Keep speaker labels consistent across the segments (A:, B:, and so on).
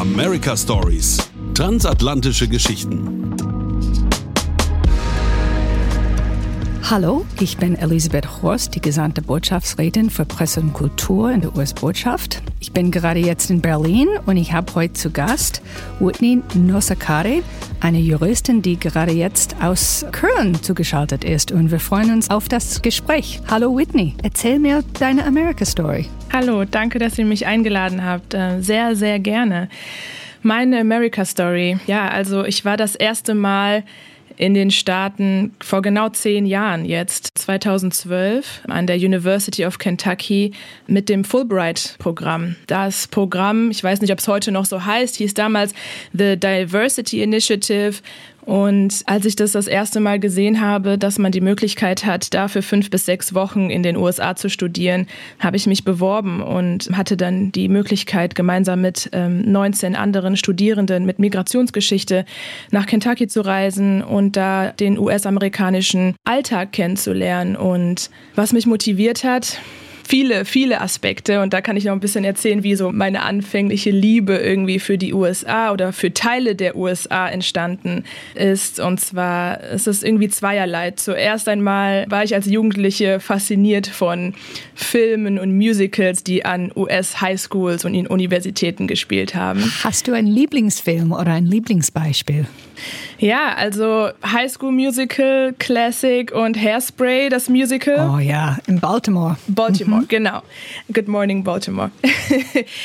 A: America Stories. Transatlantische Geschichten.
B: Hallo, ich bin Elisabeth Horst, die gesandte Botschaftsrätin für Presse und Kultur in der US-Botschaft. Ich bin gerade jetzt in Berlin und ich habe heute zu Gast Whitney Nosakare, eine Juristin, die gerade jetzt aus Köln zugeschaltet ist. Und wir freuen uns auf das Gespräch. Hallo Whitney, erzähl mir deine America-Story.
C: Hallo, danke, dass ihr mich eingeladen habt. Äh, sehr, sehr gerne. Meine America Story. Ja, also ich war das erste Mal in den Staaten vor genau zehn Jahren jetzt, 2012, an der University of Kentucky mit dem Fulbright-Programm. Das Programm, ich weiß nicht, ob es heute noch so heißt, hieß damals The Diversity Initiative und als ich das das erste Mal gesehen habe, dass man die Möglichkeit hat, dafür fünf bis sechs Wochen in den USA zu studieren, habe ich mich beworben und hatte dann die Möglichkeit, gemeinsam mit ähm, 19 anderen Studierenden mit Migrationsgeschichte nach Kentucky zu reisen und da den US-amerikanischen Alltag kennenzulernen. Und was mich motiviert hat, viele, viele Aspekte. Und da kann ich noch ein bisschen erzählen, wie so meine anfängliche Liebe irgendwie für die USA oder für Teile der USA entstanden ist. Und zwar ist es irgendwie zweierlei. Zuerst einmal war ich als Jugendliche fasziniert von Filmen und Musicals, die an US-Highschools und in Universitäten gespielt haben.
B: Hast du einen Lieblingsfilm oder ein Lieblingsbeispiel?
C: Ja, also High School Musical, Classic und Hairspray, das Musical.
B: Oh ja, in Baltimore.
C: Baltimore, mhm. genau. Good Morning Baltimore.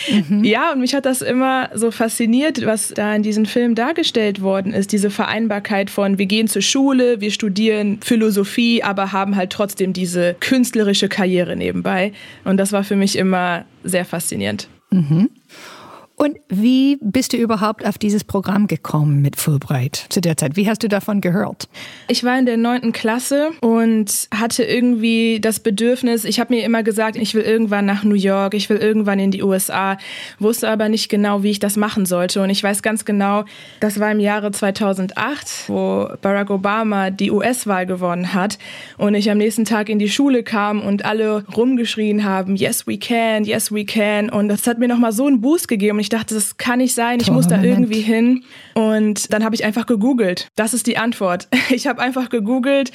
C: mhm. Ja, und mich hat das immer so fasziniert, was da in diesem Film dargestellt worden ist. Diese Vereinbarkeit von, wir gehen zur Schule, wir studieren Philosophie, aber haben halt trotzdem diese künstlerische Karriere nebenbei. Und das war für mich immer sehr faszinierend.
B: Mhm. Und wie bist du überhaupt auf dieses Programm gekommen mit Fulbright zu der Zeit? Wie hast du davon gehört?
C: Ich war in der neunten Klasse und hatte irgendwie das Bedürfnis, ich habe mir immer gesagt, ich will irgendwann nach New York, ich will irgendwann in die USA, wusste aber nicht genau, wie ich das machen sollte. Und ich weiß ganz genau, das war im Jahre 2008, wo Barack Obama die US-Wahl gewonnen hat und ich am nächsten Tag in die Schule kam und alle rumgeschrien haben, yes we can, yes we can. Und das hat mir nochmal so einen Boost gegeben ich dachte, das kann nicht sein, ich muss da irgendwie hin. Und dann habe ich einfach gegoogelt. Das ist die Antwort. Ich habe einfach gegoogelt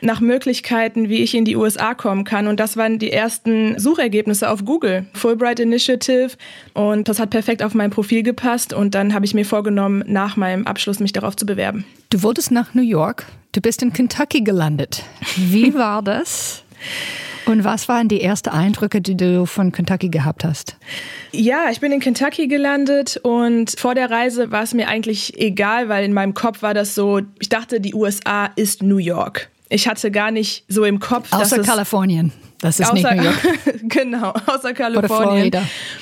C: nach Möglichkeiten, wie ich in die USA kommen kann. Und das waren die ersten Suchergebnisse auf Google. Fulbright Initiative. Und das hat perfekt auf mein Profil gepasst. Und dann habe ich mir vorgenommen, nach meinem Abschluss mich darauf zu bewerben.
B: Du wolltest nach New York. Du bist in Kentucky gelandet. Wie war das? Und was waren die ersten Eindrücke, die du von Kentucky gehabt hast?
C: Ja, ich bin in Kentucky gelandet und vor der Reise war es mir eigentlich egal, weil in meinem Kopf war das so, ich dachte, die USA ist New York. Ich hatte gar nicht so im Kopf,
B: Außer Kalifornien. Das ist
C: außer,
B: nicht New York.
C: genau, außer Kalifornien.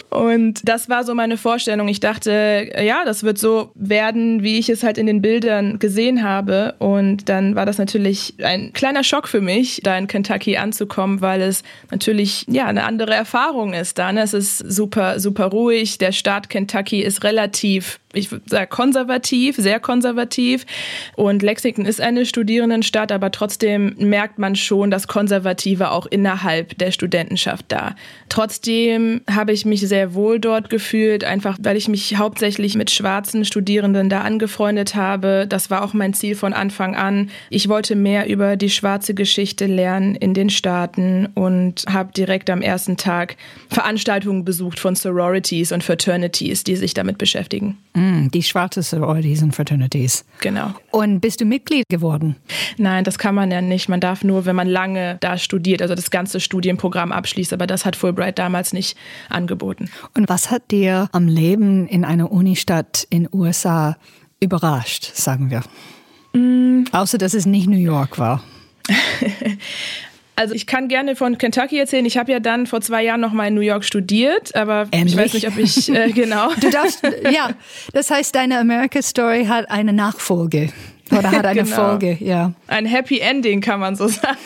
C: Und das war so meine Vorstellung. Ich dachte, ja, das wird so werden, wie ich es halt in den Bildern gesehen habe. Und dann war das natürlich ein kleiner Schock für mich, da in Kentucky anzukommen, weil es natürlich ja eine andere Erfahrung ist. Da ne? es ist super super ruhig. Der Staat Kentucky ist relativ ich würde sagen, konservativ, sehr konservativ. Und Lexington ist eine Studierendenstadt, aber trotzdem merkt man schon das Konservative auch innerhalb der Studentenschaft da. Trotzdem habe ich mich sehr wohl dort gefühlt, einfach weil ich mich hauptsächlich mit schwarzen Studierenden da angefreundet habe. Das war auch mein Ziel von Anfang an. Ich wollte mehr über die schwarze Geschichte lernen in den Staaten und habe direkt am ersten Tag Veranstaltungen besucht von Sororities und Fraternities, die sich damit beschäftigen.
B: Mm, die schwarze Sororities und Fraternities.
C: Genau.
B: Und bist du Mitglied geworden?
C: Nein, das kann man ja nicht. Man darf nur, wenn man lange da studiert, also das ganze Studienprogramm abschließt. Aber das hat Fulbright damals nicht angeboten.
B: Und was hat dir am Leben in einer Unistadt in den USA überrascht, sagen wir? Mm. Außer, dass es nicht New York war.
C: Also ich kann gerne von Kentucky erzählen. Ich habe ja dann vor zwei Jahren noch mal in New York studiert, aber Ähnlich. ich weiß nicht, ob ich äh, genau.
B: Du darfst, ja. Das heißt, deine America Story hat eine Nachfolge Oder hat eine genau. Folge, ja.
C: Ein Happy Ending, kann man so sagen.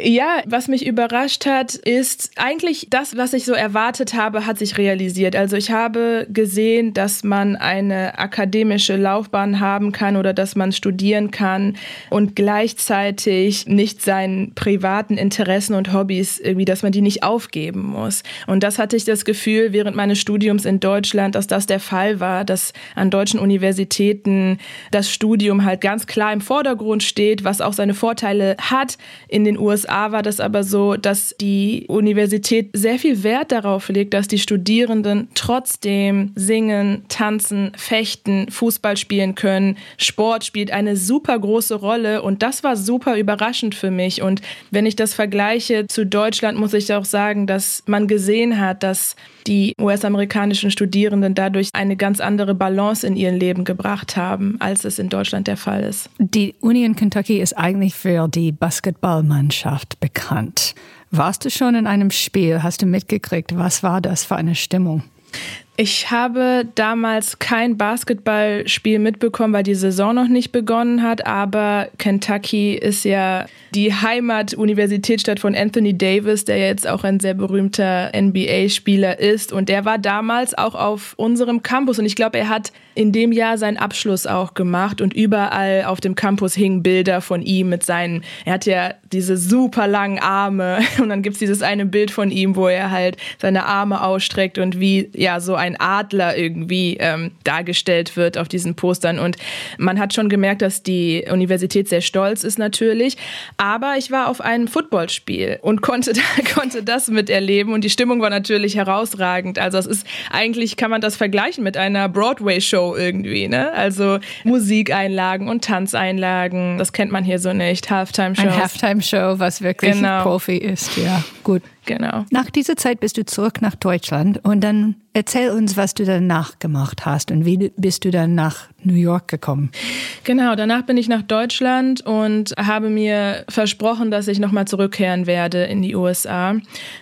C: Ja, was mich überrascht hat, ist eigentlich das, was ich so erwartet habe, hat sich realisiert. Also ich habe gesehen, dass man eine akademische Laufbahn haben kann oder dass man studieren kann und gleichzeitig nicht seinen privaten Interessen und Hobbys irgendwie, dass man die nicht aufgeben muss. Und das hatte ich das Gefühl während meines Studiums in Deutschland, dass das der Fall war, dass an deutschen Universitäten das Studium halt ganz klar im Vordergrund steht, was auch seine Vorteile hat. In den USA war das aber so, dass die Universität sehr viel Wert darauf legt, dass die Studierenden trotzdem singen, tanzen, fechten, Fußball spielen können. Sport spielt eine super große Rolle und das war super überraschend für mich. Und wenn ich das vergleiche zu Deutschland, muss ich auch sagen, dass man gesehen hat, dass die US-amerikanischen Studierenden dadurch eine ganz andere Balance in ihr Leben gebracht haben, als es in Deutschland der Fall ist.
B: Die Uni in Kentucky ist eigentlich für die Basketballmannschaft bekannt. Warst du schon in einem Spiel? Hast du mitgekriegt? Was war das für eine Stimmung?
C: Ich habe damals kein Basketballspiel mitbekommen, weil die Saison noch nicht begonnen hat, aber Kentucky ist ja die Heimat-Universitätsstadt von Anthony Davis, der jetzt auch ein sehr berühmter NBA-Spieler ist. Und der war damals auch auf unserem Campus. Und ich glaube, er hat in dem Jahr seinen Abschluss auch gemacht. Und überall auf dem Campus hingen Bilder von ihm mit seinen, er hat ja diese super langen Arme. Und dann gibt es dieses eine Bild von ihm, wo er halt seine Arme ausstreckt und wie ja so ein Adler irgendwie ähm, dargestellt wird auf diesen Postern. Und man hat schon gemerkt, dass die Universität sehr stolz ist natürlich. Aber ich war auf einem Footballspiel und konnte, konnte das miterleben und die Stimmung war natürlich herausragend. Also es ist eigentlich kann man das vergleichen mit einer Broadway-Show irgendwie, ne? Also Musikeinlagen und Tanzeinlagen, das kennt man hier so nicht. Halftime-Show.
B: Ein Halftime-Show, was wirklich genau. Profi ist, ja. Gut.
C: Genau.
B: Nach dieser Zeit bist du zurück nach Deutschland und dann erzähl uns, was du danach gemacht hast und wie bist du dann nach New York gekommen?
C: Genau, danach bin ich nach Deutschland und habe mir versprochen, dass ich nochmal zurückkehren werde in die USA.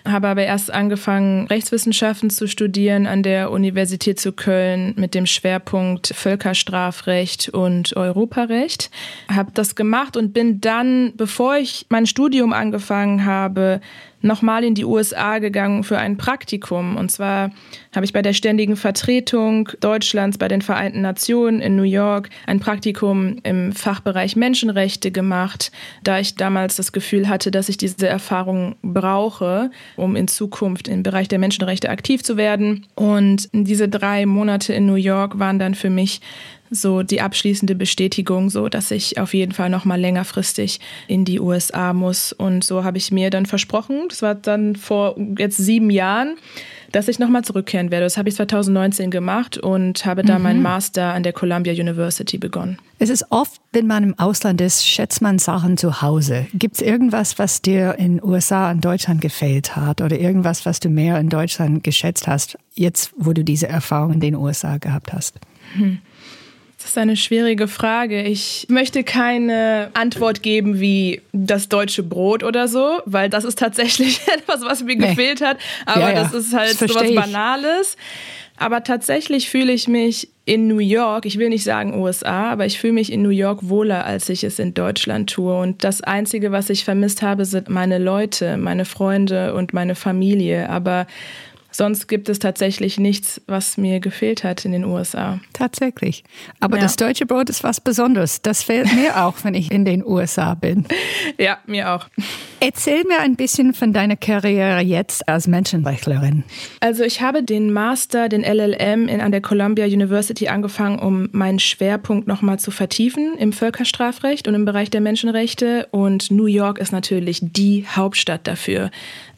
C: Habe aber erst angefangen, Rechtswissenschaften zu studieren an der Universität zu Köln mit dem Schwerpunkt Völkerstrafrecht und Europarecht. Habe das gemacht und bin dann, bevor ich mein Studium angefangen habe, nochmal in die USA gegangen für ein Praktikum. Und zwar habe ich bei der Ständigen Vertretung Deutschlands bei den Vereinten Nationen in New York ein Praktikum im Fachbereich Menschenrechte gemacht, da ich damals das Gefühl hatte, dass ich diese Erfahrung brauche, um in Zukunft im Bereich der Menschenrechte aktiv zu werden. Und diese drei Monate in New York waren dann für mich so die abschließende Bestätigung, so dass ich auf jeden Fall noch mal längerfristig in die USA muss. Und so habe ich mir dann versprochen, das war dann vor jetzt sieben Jahren, dass ich nochmal zurückkehren werde. Das habe ich 2019 gemacht und habe da mhm. meinen Master an der Columbia University begonnen.
B: Es ist oft, wenn man im Ausland ist, schätzt man Sachen zu Hause. Gibt es irgendwas, was dir in den USA an Deutschland gefällt hat oder irgendwas, was du mehr in Deutschland geschätzt hast, jetzt wo du diese Erfahrung in den USA gehabt hast? Hm.
C: Das ist eine schwierige Frage. Ich möchte keine Antwort geben wie das deutsche Brot oder so, weil das ist tatsächlich etwas, was mir nee. gefehlt hat. Aber ja, ja. das ist halt so was Banales. Aber tatsächlich fühle ich mich in New York, ich will nicht sagen USA, aber ich fühle mich in New York wohler, als ich es in Deutschland tue. Und das Einzige, was ich vermisst habe, sind meine Leute, meine Freunde und meine Familie. Aber Sonst gibt es tatsächlich nichts, was mir gefehlt hat in den USA.
B: Tatsächlich. Aber ja. das deutsche Brot ist was Besonderes. Das fehlt mir auch, wenn ich in den USA bin.
C: Ja, mir auch.
B: Erzähl mir ein bisschen von deiner Karriere jetzt als Menschenrechtlerin.
C: Also ich habe den Master, den LLM in, an der Columbia University angefangen, um meinen Schwerpunkt nochmal zu vertiefen im Völkerstrafrecht und im Bereich der Menschenrechte. Und New York ist natürlich die Hauptstadt dafür.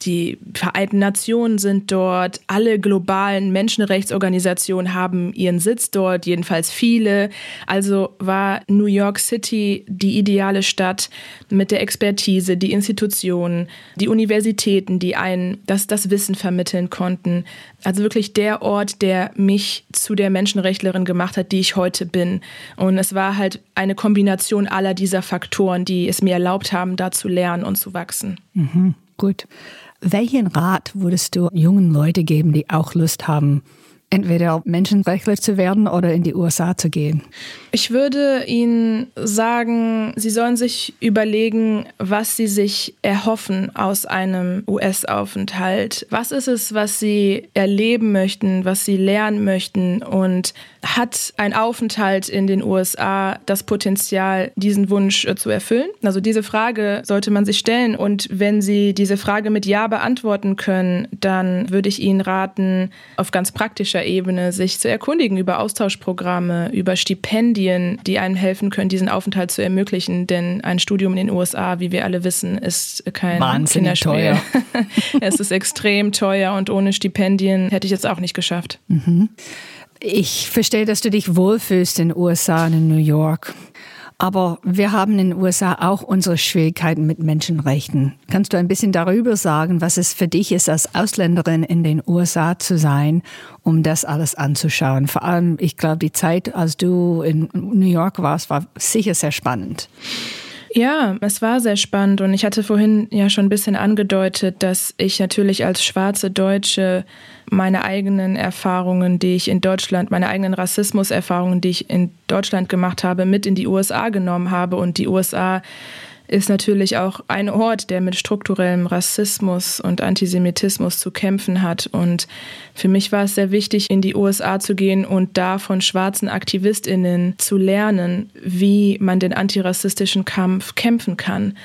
C: Die Vereinten Nationen sind dort, alle globalen Menschenrechtsorganisationen haben ihren Sitz dort, jedenfalls viele. Also war New York City die ideale Stadt mit der Expertise, die Institutionen, die Universitäten, die einen das, das Wissen vermitteln konnten. Also wirklich der Ort, der mich zu der Menschenrechtlerin gemacht hat, die ich heute bin. Und es war halt eine Kombination aller dieser Faktoren, die es mir erlaubt haben, da zu lernen und zu wachsen.
B: Mhm, gut. Welchen Rat würdest du jungen Leuten geben, die auch Lust haben, entweder Menschenrechtler zu werden oder in die USA zu gehen?
C: Ich würde Ihnen sagen, Sie sollen sich überlegen, was Sie sich erhoffen aus einem US-Aufenthalt. Was ist es, was Sie erleben möchten, was Sie lernen möchten und hat ein Aufenthalt in den USA das Potenzial, diesen Wunsch äh, zu erfüllen? Also diese Frage sollte man sich stellen und wenn Sie diese Frage mit Ja beantworten können, dann würde ich Ihnen raten, auf ganz praktischer Ebene sich zu erkundigen über Austauschprogramme, über Stipendien, die einem helfen können, diesen Aufenthalt zu ermöglichen. Denn ein Studium in den USA, wie wir alle wissen, ist kein
B: Wahnsinnig
C: Kinderspiel. teuer. es ist extrem teuer und ohne Stipendien hätte ich es auch nicht geschafft.
B: Mhm. Ich verstehe, dass du dich wohlfühlst in den USA und in New York. Aber wir haben in den USA auch unsere Schwierigkeiten mit Menschenrechten. Kannst du ein bisschen darüber sagen, was es für dich ist, als Ausländerin in den USA zu sein, um das alles anzuschauen? Vor allem, ich glaube, die Zeit, als du in New York warst, war sicher sehr spannend.
C: Ja, es war sehr spannend und ich hatte vorhin ja schon ein bisschen angedeutet, dass ich natürlich als schwarze Deutsche meine eigenen Erfahrungen, die ich in Deutschland, meine eigenen Rassismuserfahrungen, die ich in Deutschland gemacht habe, mit in die USA genommen habe und die USA ist natürlich auch ein Ort, der mit strukturellem Rassismus und Antisemitismus zu kämpfen hat. Und für mich war es sehr wichtig, in die USA zu gehen und da von schwarzen Aktivistinnen zu lernen, wie man den antirassistischen Kampf kämpfen kann.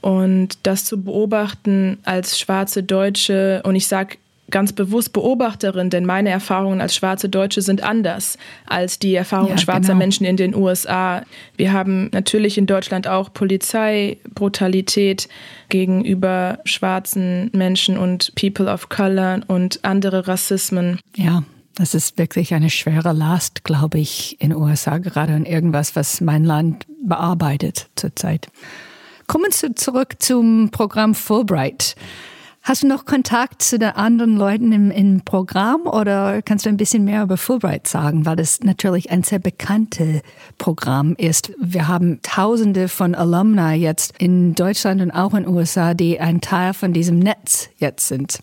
C: Und das zu beobachten als schwarze Deutsche, und ich sage ganz bewusst Beobachterin, denn meine Erfahrungen als schwarze Deutsche sind anders als die Erfahrungen ja, schwarzer genau. Menschen in den USA. Wir haben natürlich in Deutschland auch Polizeibrutalität gegenüber schwarzen Menschen und People of Color und andere Rassismen.
B: Ja. Das ist wirklich eine schwere Last, glaube ich, in den USA gerade und irgendwas, was mein Land bearbeitet zurzeit. Kommen wir zurück zum Programm Fulbright. Hast du noch Kontakt zu den anderen Leuten im, im Programm oder kannst du ein bisschen mehr über Fulbright sagen, weil das natürlich ein sehr bekanntes Programm ist. Wir haben Tausende von Alumni jetzt in Deutschland und auch in den USA, die ein Teil von diesem Netz jetzt sind.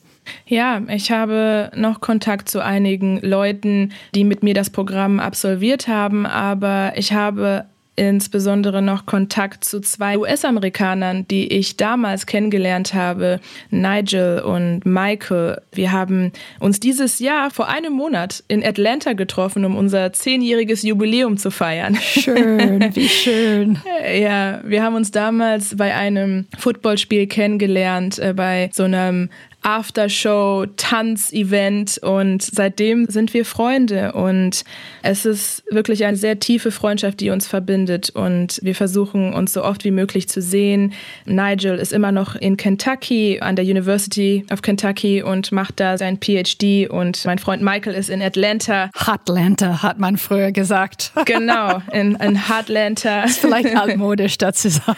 C: Ja, ich habe noch Kontakt zu einigen Leuten, die mit mir das Programm absolviert haben, aber ich habe insbesondere noch Kontakt zu zwei US-Amerikanern, die ich damals kennengelernt habe, Nigel und Michael. Wir haben uns dieses Jahr vor einem Monat in Atlanta getroffen, um unser zehnjähriges Jubiläum zu feiern.
B: Schön, wie schön.
C: ja, wir haben uns damals bei einem Footballspiel kennengelernt, äh, bei so einem Aftershow, Tanzevent und seitdem sind wir Freunde und es ist wirklich eine sehr tiefe Freundschaft, die uns verbindet und wir versuchen uns so oft wie möglich zu sehen. Nigel ist immer noch in Kentucky an der University of Kentucky und macht da sein PhD und mein Freund Michael ist in Atlanta.
B: Atlanta hat man früher gesagt.
C: Genau, in, in Atlanta.
B: Ist vielleicht altmodisch dazu sagen.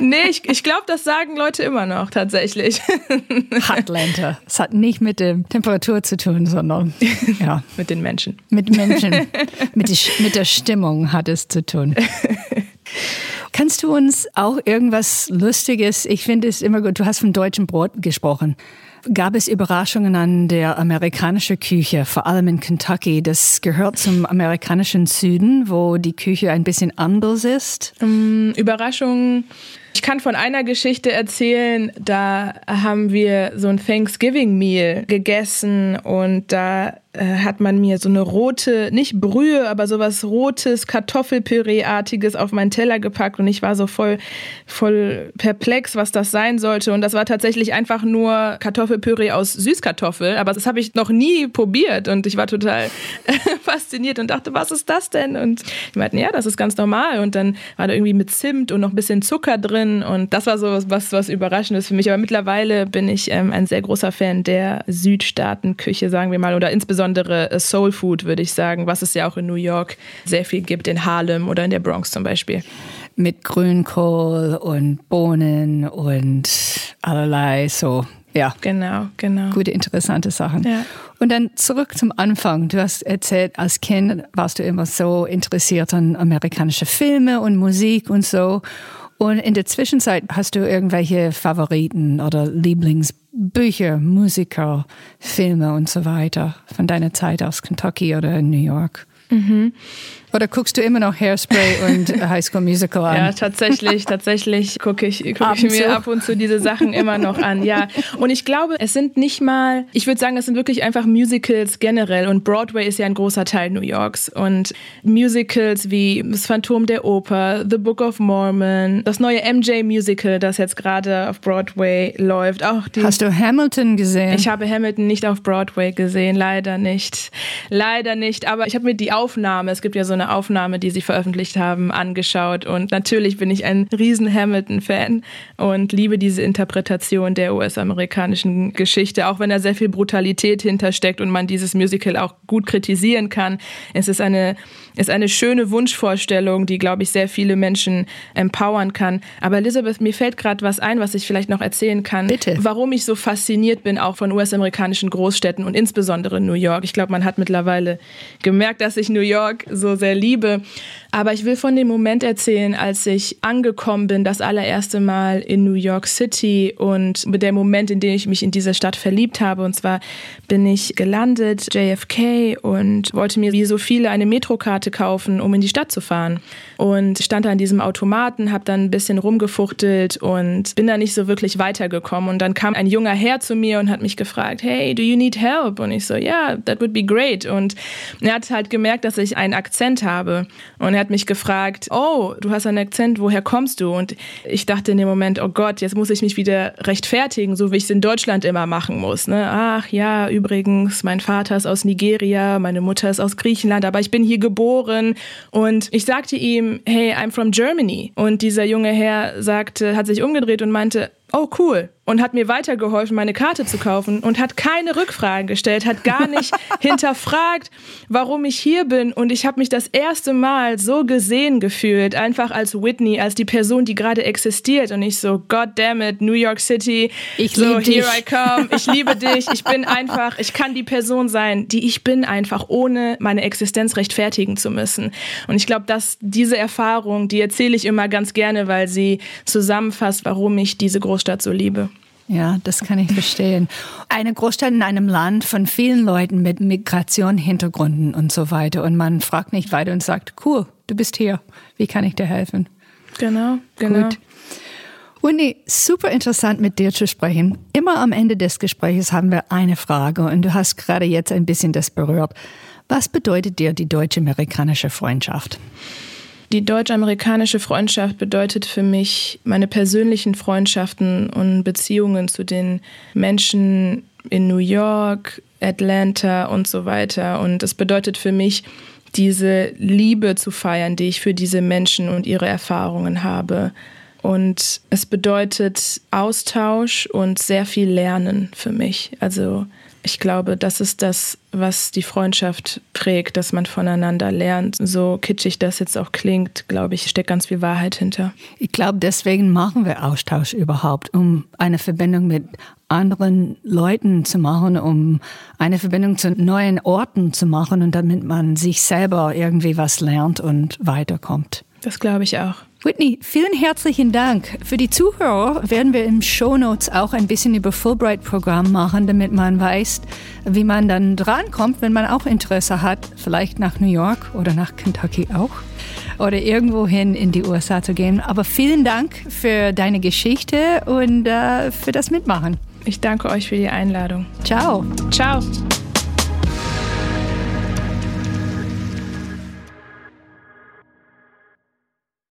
C: nee, ich, ich glaube, das sagen Leute immer noch tatsächlich.
B: Atlanta. Es hat nicht mit der Temperatur zu tun, sondern ja.
C: mit den Menschen.
B: Mit Menschen. mit, die, mit der Stimmung hat es zu tun. Kannst du uns auch irgendwas Lustiges, ich finde es immer gut, du hast vom deutschen Brot gesprochen. Gab es Überraschungen an der amerikanischen Küche, vor allem in Kentucky? Das gehört zum amerikanischen Süden, wo die Küche ein bisschen anders ist.
C: Um, Überraschungen ich kann von einer Geschichte erzählen, da haben wir so ein Thanksgiving Meal gegessen und da äh, hat man mir so eine rote, nicht Brühe, aber sowas rotes, Kartoffelpüree-artiges auf meinen Teller gepackt und ich war so voll, voll perplex, was das sein sollte. Und das war tatsächlich einfach nur Kartoffelpüree aus Süßkartoffel, aber das habe ich noch nie probiert und ich war total fasziniert und dachte, was ist das denn? Und die meinten, ja, das ist ganz normal. Und dann war da irgendwie mit Zimt und noch ein bisschen Zucker drin und das war so was, was Überraschendes für mich. Aber mittlerweile bin ich ähm, ein sehr großer Fan der Südstaatenküche, sagen wir mal, oder insbesondere insbesondere äh, Soul Food, würde ich sagen, was es ja auch in New York sehr viel gibt, in Harlem oder in der Bronx zum Beispiel.
B: Mit Grünkohl und Bohnen und allerlei so. Ja.
C: Genau, genau.
B: Gute, interessante Sachen.
C: Ja.
B: Und dann zurück zum Anfang. Du hast erzählt, als Kind warst du immer so interessiert an amerikanische Filme und Musik und so. Und in der Zwischenzeit hast du irgendwelche Favoriten oder Lieblings Bücher, Musiker, Filme und so weiter von deiner Zeit aus Kentucky oder New York? Mhm. Oder guckst du immer noch Hairspray und High School Musical an?
C: Ja, tatsächlich, tatsächlich gucke ich, guck ich mir ab und zu diese Sachen immer noch an. Ja, und ich glaube, es sind nicht mal, ich würde sagen, es sind wirklich einfach Musicals generell. Und Broadway ist ja ein großer Teil New Yorks. Und Musicals wie Das Phantom der Oper, The Book of Mormon, das neue MJ-Musical, das jetzt gerade auf Broadway läuft. Auch
B: die, Hast du Hamilton gesehen?
C: Ich habe Hamilton nicht auf Broadway gesehen, leider nicht. Leider nicht. Aber ich habe mir die Aufnahme, es gibt ja so eine Aufnahme, die sie veröffentlicht haben, angeschaut. Und natürlich bin ich ein riesen Hamilton-Fan und liebe diese Interpretation der US-amerikanischen Geschichte, auch wenn da sehr viel Brutalität hintersteckt und man dieses Musical auch gut kritisieren kann. Es ist eine, ist eine schöne Wunschvorstellung, die, glaube ich, sehr viele Menschen empowern kann. Aber Elizabeth, mir fällt gerade was ein, was ich vielleicht noch erzählen kann.
B: Bitte.
C: Warum ich so fasziniert bin, auch von US-amerikanischen Großstädten und insbesondere New York. Ich glaube, man hat mittlerweile gemerkt, dass ich New York so sehr liebe. Aber ich will von dem Moment erzählen, als ich angekommen bin, das allererste Mal in New York City und dem Moment, in dem ich mich in diese Stadt verliebt habe. Und zwar bin ich gelandet, JFK, und wollte mir wie so viele eine Metrokarte kaufen, um in die Stadt zu fahren. Und stand da an diesem Automaten, habe dann ein bisschen rumgefuchtelt und bin da nicht so wirklich weitergekommen. Und dann kam ein junger Herr zu mir und hat mich gefragt, hey, do you need help? Und ich so, ja, yeah, that would be great. Und er hat halt gemerkt, dass ich einen Akzent habe. Und er hat mich gefragt, oh, du hast einen Akzent, woher kommst du? Und ich dachte in dem Moment, oh Gott, jetzt muss ich mich wieder rechtfertigen, so wie ich es in Deutschland immer machen muss. Ne? Ach ja, übrigens, mein Vater ist aus Nigeria, meine Mutter ist aus Griechenland, aber ich bin hier geboren. Und ich sagte ihm, hey, I'm from Germany. Und dieser junge Herr sagte, hat sich umgedreht und meinte, oh cool, und hat mir weitergeholfen, meine Karte zu kaufen und hat keine Rückfragen gestellt, hat gar nicht hinterfragt, warum ich hier bin. Und ich habe mich das erste Mal so gesehen gefühlt, einfach als Whitney, als die Person, die gerade existiert. Und ich so, God damn it, New York City,
B: ich
C: so,
B: dich.
C: here I come, ich liebe dich, ich bin einfach, ich kann die Person sein, die ich bin, einfach ohne meine Existenz rechtfertigen zu müssen. Und ich glaube, dass diese Erfahrung, die erzähle ich immer ganz gerne, weil sie zusammenfasst, warum ich diese Großstadt so liebe.
B: Ja, das kann ich verstehen. Eine Großstadt in einem Land von vielen Leuten mit Migrationshintergründen und so weiter. Und man fragt nicht weiter und sagt, cool, du bist hier. Wie kann ich dir helfen?
C: Genau, genau.
B: Gut. Uni, super interessant mit dir zu sprechen. Immer am Ende des Gesprächs haben wir eine Frage und du hast gerade jetzt ein bisschen das berührt. Was bedeutet dir die deutsch-amerikanische Freundschaft?
C: Die deutsch-amerikanische Freundschaft bedeutet für mich meine persönlichen Freundschaften und Beziehungen zu den Menschen in New York, Atlanta und so weiter. Und es bedeutet für mich, diese Liebe zu feiern, die ich für diese Menschen und ihre Erfahrungen habe. Und es bedeutet Austausch und sehr viel Lernen für mich. Also ich glaube, das ist das, was die Freundschaft prägt, dass man voneinander lernt. So kitschig das jetzt auch klingt, glaube ich, steckt ganz viel Wahrheit hinter.
B: Ich glaube, deswegen machen wir Austausch überhaupt, um eine Verbindung mit anderen Leuten zu machen, um eine Verbindung zu neuen Orten zu machen und damit man sich selber irgendwie was lernt und weiterkommt.
C: Das glaube ich auch.
B: Whitney, vielen herzlichen Dank. Für die Zuhörer werden wir im Show Notes auch ein bisschen über Fulbright-Programm machen, damit man weiß, wie man dann drankommt, wenn man auch Interesse hat, vielleicht nach New York oder nach Kentucky auch oder irgendwohin in die USA zu gehen. Aber vielen Dank für deine Geschichte und äh, für das Mitmachen.
C: Ich danke euch für die Einladung.
B: Ciao.
C: Ciao.